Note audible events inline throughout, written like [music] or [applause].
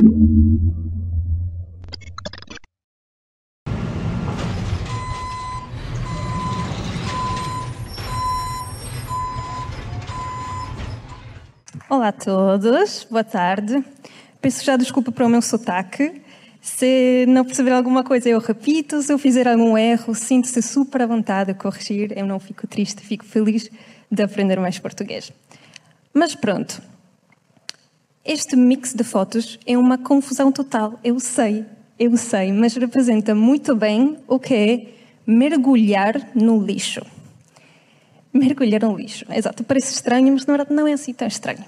Olá a todos, boa tarde. Peço já desculpa para o meu sotaque. Se não perceber alguma coisa, eu repito. Se eu fizer algum erro, sinto-se super à vontade a corrigir. Eu não fico triste, fico feliz de aprender mais português. Mas pronto. Este mix de fotos é uma confusão total, eu sei, eu sei, mas representa muito bem o que é mergulhar no lixo. Mergulhar no lixo, exato, parece estranho, mas na verdade não é assim tão estranho.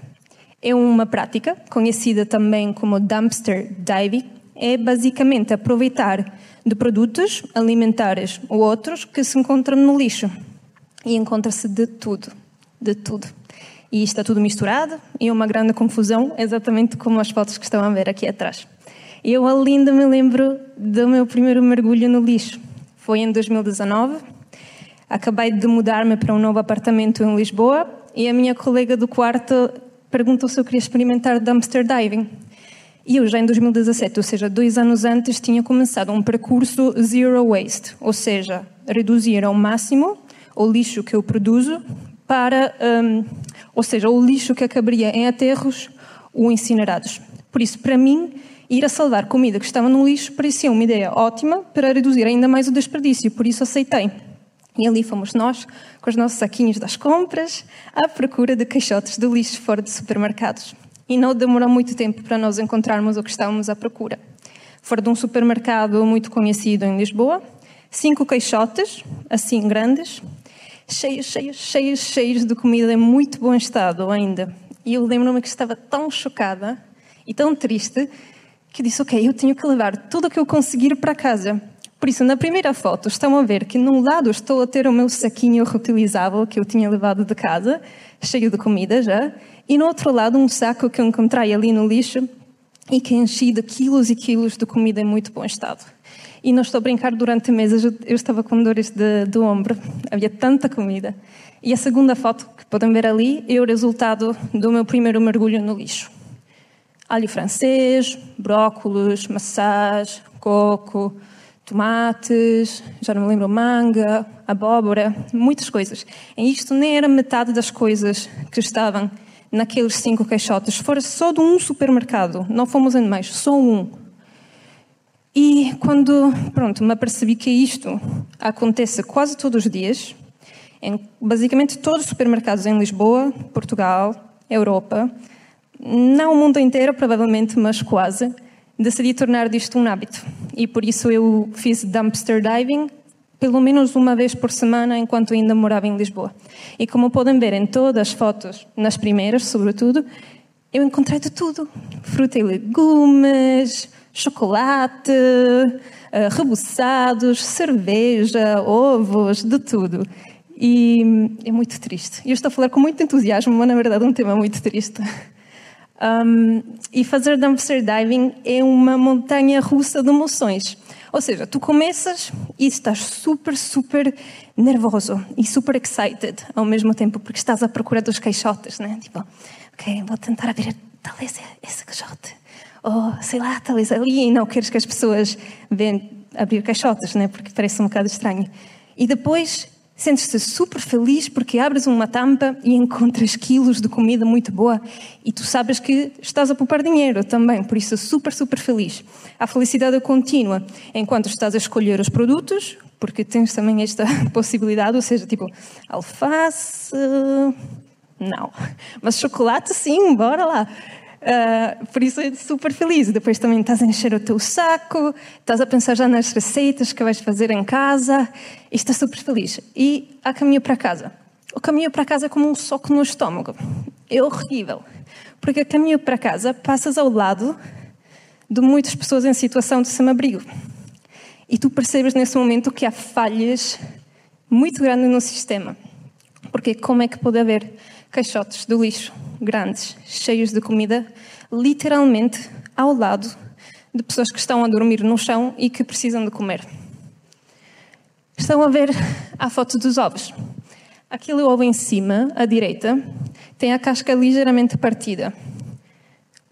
É uma prática conhecida também como dumpster diving, é basicamente aproveitar de produtos alimentares ou outros que se encontram no lixo. E encontra-se de tudo, de tudo. E está tudo misturado e uma grande confusão, exatamente como as fotos que estão a ver aqui atrás. Eu ainda me lembro do meu primeiro mergulho no lixo. Foi em 2019. Acabei de mudar-me para um novo apartamento em Lisboa e a minha colega do quarto perguntou se eu queria experimentar dumpster diving. E eu já em 2017, ou seja, dois anos antes, tinha começado um percurso zero waste, ou seja, reduzir ao máximo o lixo que eu produzo para, um, ou seja, o lixo que acabaria em aterros ou incinerados. Por isso, para mim, ir a salvar comida que estava no lixo parecia uma ideia ótima para reduzir ainda mais o desperdício, por isso aceitei. E ali fomos nós, com os nossos saquinhos das compras, à procura de caixotes de lixo fora de supermercados e não demorou muito tempo para nós encontrarmos o que estávamos à procura. Fora de um supermercado muito conhecido em Lisboa, cinco caixotes, assim grandes, cheios, cheios, cheios, cheios de comida em muito bom estado ainda. E eu lembro-me que estava tão chocada e tão triste que disse: Ok, eu tenho que levar tudo o que eu conseguir para casa. Por isso, na primeira foto, estão a ver que num lado estou a ter o meu saquinho reutilizável que eu tinha levado de casa, cheio de comida já, e no outro lado um saco que eu encontrei ali no lixo e que enchi de quilos e quilos de comida em muito bom estado. E não estou a brincar, durante meses eu estava com dores de, de ombro, havia tanta comida. E a segunda foto que podem ver ali é o resultado do meu primeiro mergulho no lixo. Alho francês, brócolos, maçãs, coco, tomates, já não me lembro, manga, abóbora, muitas coisas. E isto nem era metade das coisas que estavam naqueles cinco caixotes, fora só de um supermercado, não fomos em mais, só um. E quando, pronto, me apercebi que isto acontece quase todos os dias, em basicamente todos os supermercados em Lisboa, Portugal, Europa, não o mundo inteiro, provavelmente, mas quase, decidi tornar disto um hábito. E por isso eu fiz dumpster diving pelo menos uma vez por semana enquanto ainda morava em Lisboa. E como podem ver em todas as fotos, nas primeiras sobretudo, eu encontrei de tudo: fruta e legumes, chocolate, uh, rebuçados, cerveja, ovos, de tudo. E é muito triste. Eu estou a falar com muito entusiasmo, mas na verdade é um tema muito triste. Um, e fazer dumpster diving é uma montanha russa de emoções. Ou seja, tu começas e estás super, super nervoso e super excited ao mesmo tempo, porque estás à procura dos caixotes, né? Tipo, ok, vou tentar abrir talvez esse caixote. Ou, sei lá, talvez ali, e não queres que as pessoas venham abrir caixotes, né? Porque parece um bocado estranho. E depois Sentes-te super feliz porque abres uma tampa e encontras quilos de comida muito boa e tu sabes que estás a poupar dinheiro também, por isso super, super feliz. A felicidade é contínua enquanto estás a escolher os produtos, porque tens também esta [laughs] possibilidade, ou seja, tipo, alface. Não. Mas chocolate, sim, bora lá. Uh, por isso é super feliz. Depois também estás a encher o teu saco, estás a pensar já nas receitas que vais fazer em casa e estás super feliz. E a caminho para casa. O caminho para casa é como um soco no estômago. É horrível. Porque a caminho para casa passas ao lado de muitas pessoas em situação de sem-abrigo. E tu percebes nesse momento que há falhas muito grandes no sistema. Porque como é que pode haver caixotes de lixo grandes, cheios de comida, literalmente ao lado de pessoas que estão a dormir no chão e que precisam de comer. Estão a ver a foto dos ovos. Aquele ovo em cima, à direita, tem a casca ligeiramente partida.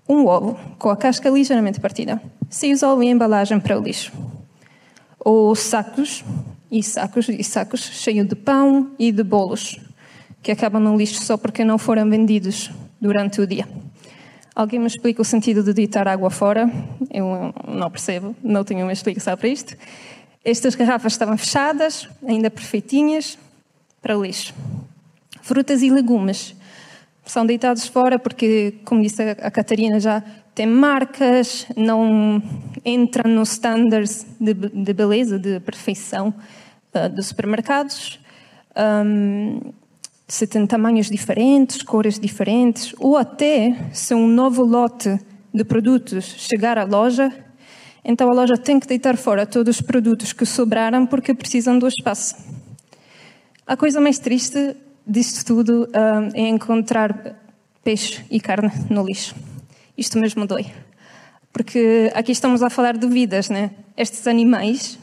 Um ovo com a casca ligeiramente partida se isola a embalagem para o lixo. Ou sacos e sacos e sacos cheios de pão e de bolos que acabam no lixo só porque não foram vendidos durante o dia. Alguém me explica o sentido de deitar água fora? Eu não percebo, não tenho uma explicação para isto. Estas garrafas estavam fechadas, ainda perfeitinhas, para o lixo. Frutas e legumes são deitados fora porque, como disse a Catarina já, tem marcas, não entram nos standards de, de beleza, de perfeição uh, dos supermercados. Um, se tem tamanhos diferentes, cores diferentes, ou até se um novo lote de produtos chegar à loja, então a loja tem que deitar fora todos os produtos que sobraram porque precisam do espaço. A coisa mais triste disto tudo uh, é encontrar peixe e carne no lixo. Isto mesmo dói. Porque aqui estamos a falar de vidas, né? Estes animais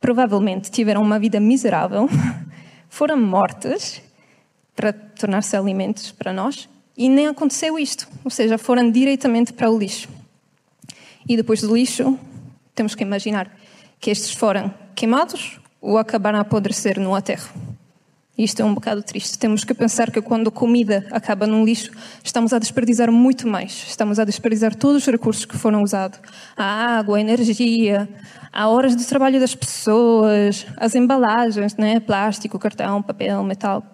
provavelmente tiveram uma vida miserável, [laughs] foram mortos para tornar-se alimentos para nós e nem aconteceu isto. Ou seja, foram diretamente para o lixo. E depois do lixo, temos que imaginar que estes foram queimados ou acabaram a apodrecer no aterro. Isto é um bocado triste. Temos que pensar que quando a comida acaba num lixo, estamos a desperdiçar muito mais. Estamos a desperdiçar todos os recursos que foram usados: a água, a energia, a horas de trabalho das pessoas, as embalagens, né? plástico, cartão, papel, metal,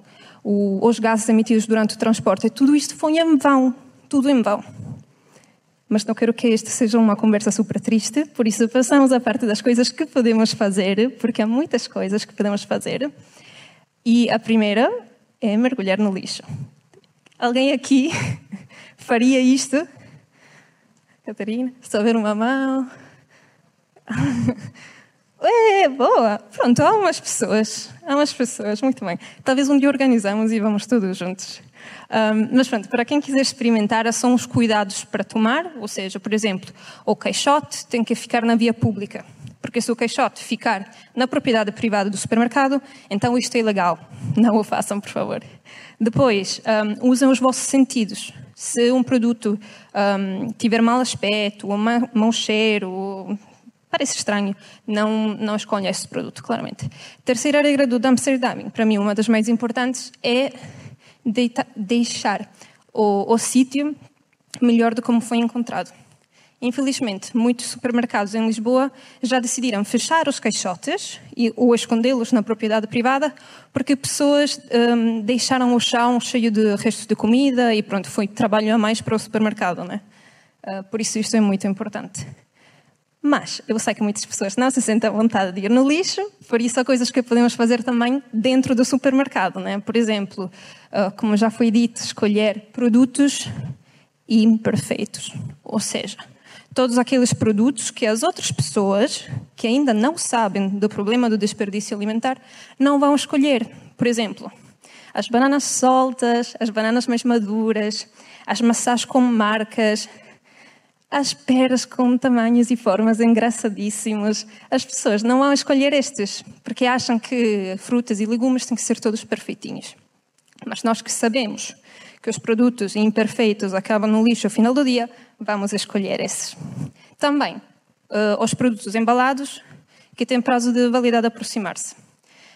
o, os gases emitidos durante o transporte. Tudo isto foi em vão. Tudo em vão. Mas não quero que esta seja uma conversa super triste, por isso passamos à parte das coisas que podemos fazer, porque há muitas coisas que podemos fazer. E a primeira é mergulhar no lixo. Alguém aqui [laughs] faria isto? Catarina, a ver uma mão. [laughs] É, boa. Pronto, há umas pessoas. Há umas pessoas, muito bem. Talvez um dia organizamos e vamos todos juntos. Um, mas pronto, para quem quiser experimentar, são os cuidados para tomar, ou seja, por exemplo, o caixote tem que ficar na via pública. Porque se o caixote ficar na propriedade privada do supermercado, então isto é ilegal. Não o façam, por favor. Depois, um, usem os vossos sentidos. Se um produto um, tiver mau aspecto, ou mau cheiro, ou parece estranho, não, não escolha esse produto, claramente. Terceira regra do dumpster diving, para mim uma das mais importantes, é deita, deixar o, o sítio melhor do como foi encontrado. Infelizmente, muitos supermercados em Lisboa já decidiram fechar os caixotes e, ou escondê-los na propriedade privada porque pessoas um, deixaram o chão cheio de restos de comida e pronto, foi trabalho a mais para o supermercado, né? Uh, por isso isto é muito importante. Mas eu sei que muitas pessoas não se sentem à vontade de ir no lixo, por isso há coisas que podemos fazer também dentro do supermercado, né? Por exemplo, uh, como já foi dito, escolher produtos imperfeitos, ou seja, todos aqueles produtos que as outras pessoas que ainda não sabem do problema do desperdício alimentar não vão escolher. Por exemplo, as bananas soltas, as bananas mais maduras, as maçãs com marcas, as peras com tamanhos e formas engraçadíssimos. As pessoas não vão escolher estes, porque acham que frutas e legumes têm que ser todos perfeitinhos. Mas nós que sabemos que os produtos imperfeitos acabam no lixo ao final do dia, vamos escolher esses. Também, uh, os produtos embalados que têm prazo de validade a aproximar-se.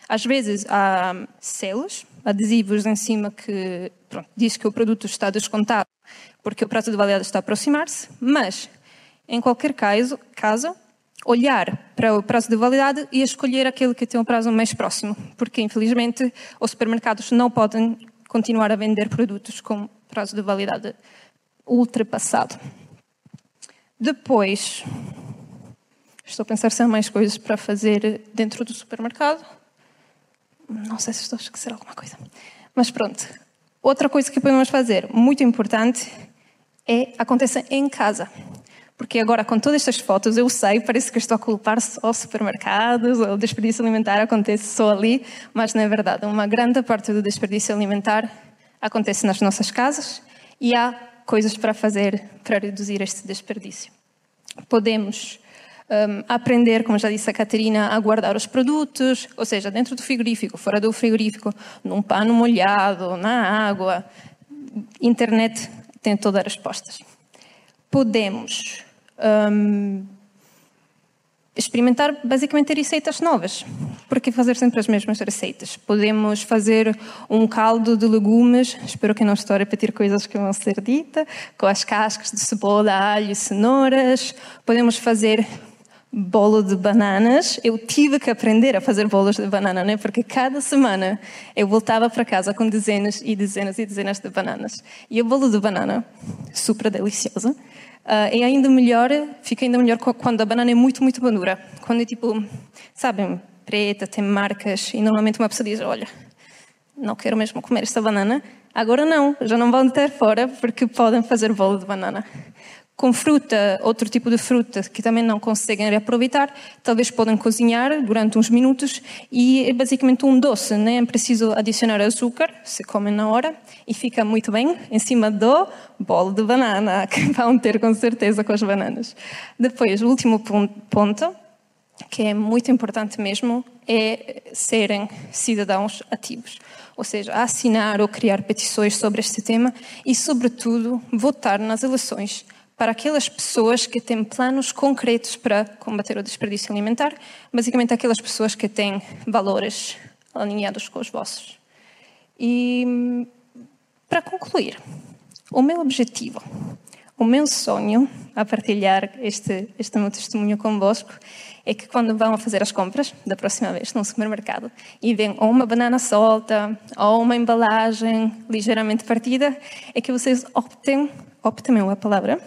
Às vezes há selos, adesivos em cima que pronto, diz que o produto está descontado porque o prazo de validade está a aproximar-se, mas em qualquer caso, caso, olhar para o prazo de validade e escolher aquele que tem o prazo mais próximo, porque infelizmente os supermercados não podem continuar a vender produtos com prazo de validade ultrapassado. Depois, estou a pensar se há mais coisas para fazer dentro do supermercado. Não sei se estou a esquecer alguma coisa. Mas pronto. Outra coisa que podemos fazer, muito importante, é acontecer em casa. Porque agora, com todas estas fotos, eu sei, parece que estou a culpar só supermercados, ou desperdício alimentar acontece só ali, mas não é verdade. Uma grande parte do desperdício alimentar acontece nas nossas casas e há coisas para fazer para reduzir este desperdício. Podemos um, aprender, como já disse a Catarina, a guardar os produtos, ou seja, dentro do frigorífico, fora do frigorífico, num pano molhado, na água. Internet tem todas as respostas. podemos um, experimentar basicamente receitas novas. Porque fazer sempre as mesmas receitas? Podemos fazer um caldo de legumes, espero que não estou a repetir coisas que vão ser ditas, com as cascas de cebola, alho cenouras. Podemos fazer bolo de bananas. Eu tive que aprender a fazer bolos de banana, né? porque cada semana eu voltava para casa com dezenas e dezenas e dezenas de bananas. E o bolo de banana, super delicioso, Uh, é ainda melhor, fica ainda melhor quando a banana é muito, muito madura. Quando é tipo, sabem, preta, tem marcas, e normalmente uma pessoa diz: Olha, não quero mesmo comer esta banana. Agora não, já não vão ter fora porque podem fazer bolo de banana com fruta, outro tipo de fruta que também não conseguem reaproveitar, talvez podem cozinhar durante uns minutos e é basicamente um doce, né? é preciso adicionar açúcar, se comem na hora, e fica muito bem em cima do bolo de banana, [laughs] que vão ter com certeza com as bananas. Depois, o último ponto, que é muito importante mesmo, é serem cidadãos ativos. Ou seja, assinar ou criar petições sobre este tema e, sobretudo, votar nas eleições para aquelas pessoas que têm planos concretos para combater o desperdício alimentar, basicamente aquelas pessoas que têm valores alinhados com os vossos. E para concluir, o meu objetivo, o meu sonho a partilhar este, este meu testemunho convosco é que quando vão a fazer as compras da próxima vez no supermercado e vêem ou uma banana solta ou uma embalagem ligeiramente partida, é que vocês optem, optem é a palavra,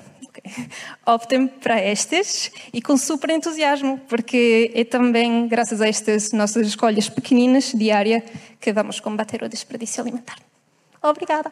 optem para estes e com super entusiasmo, porque é também graças a estas nossas escolhas pequeninas, diária, que vamos combater o desperdício alimentar. Obrigada.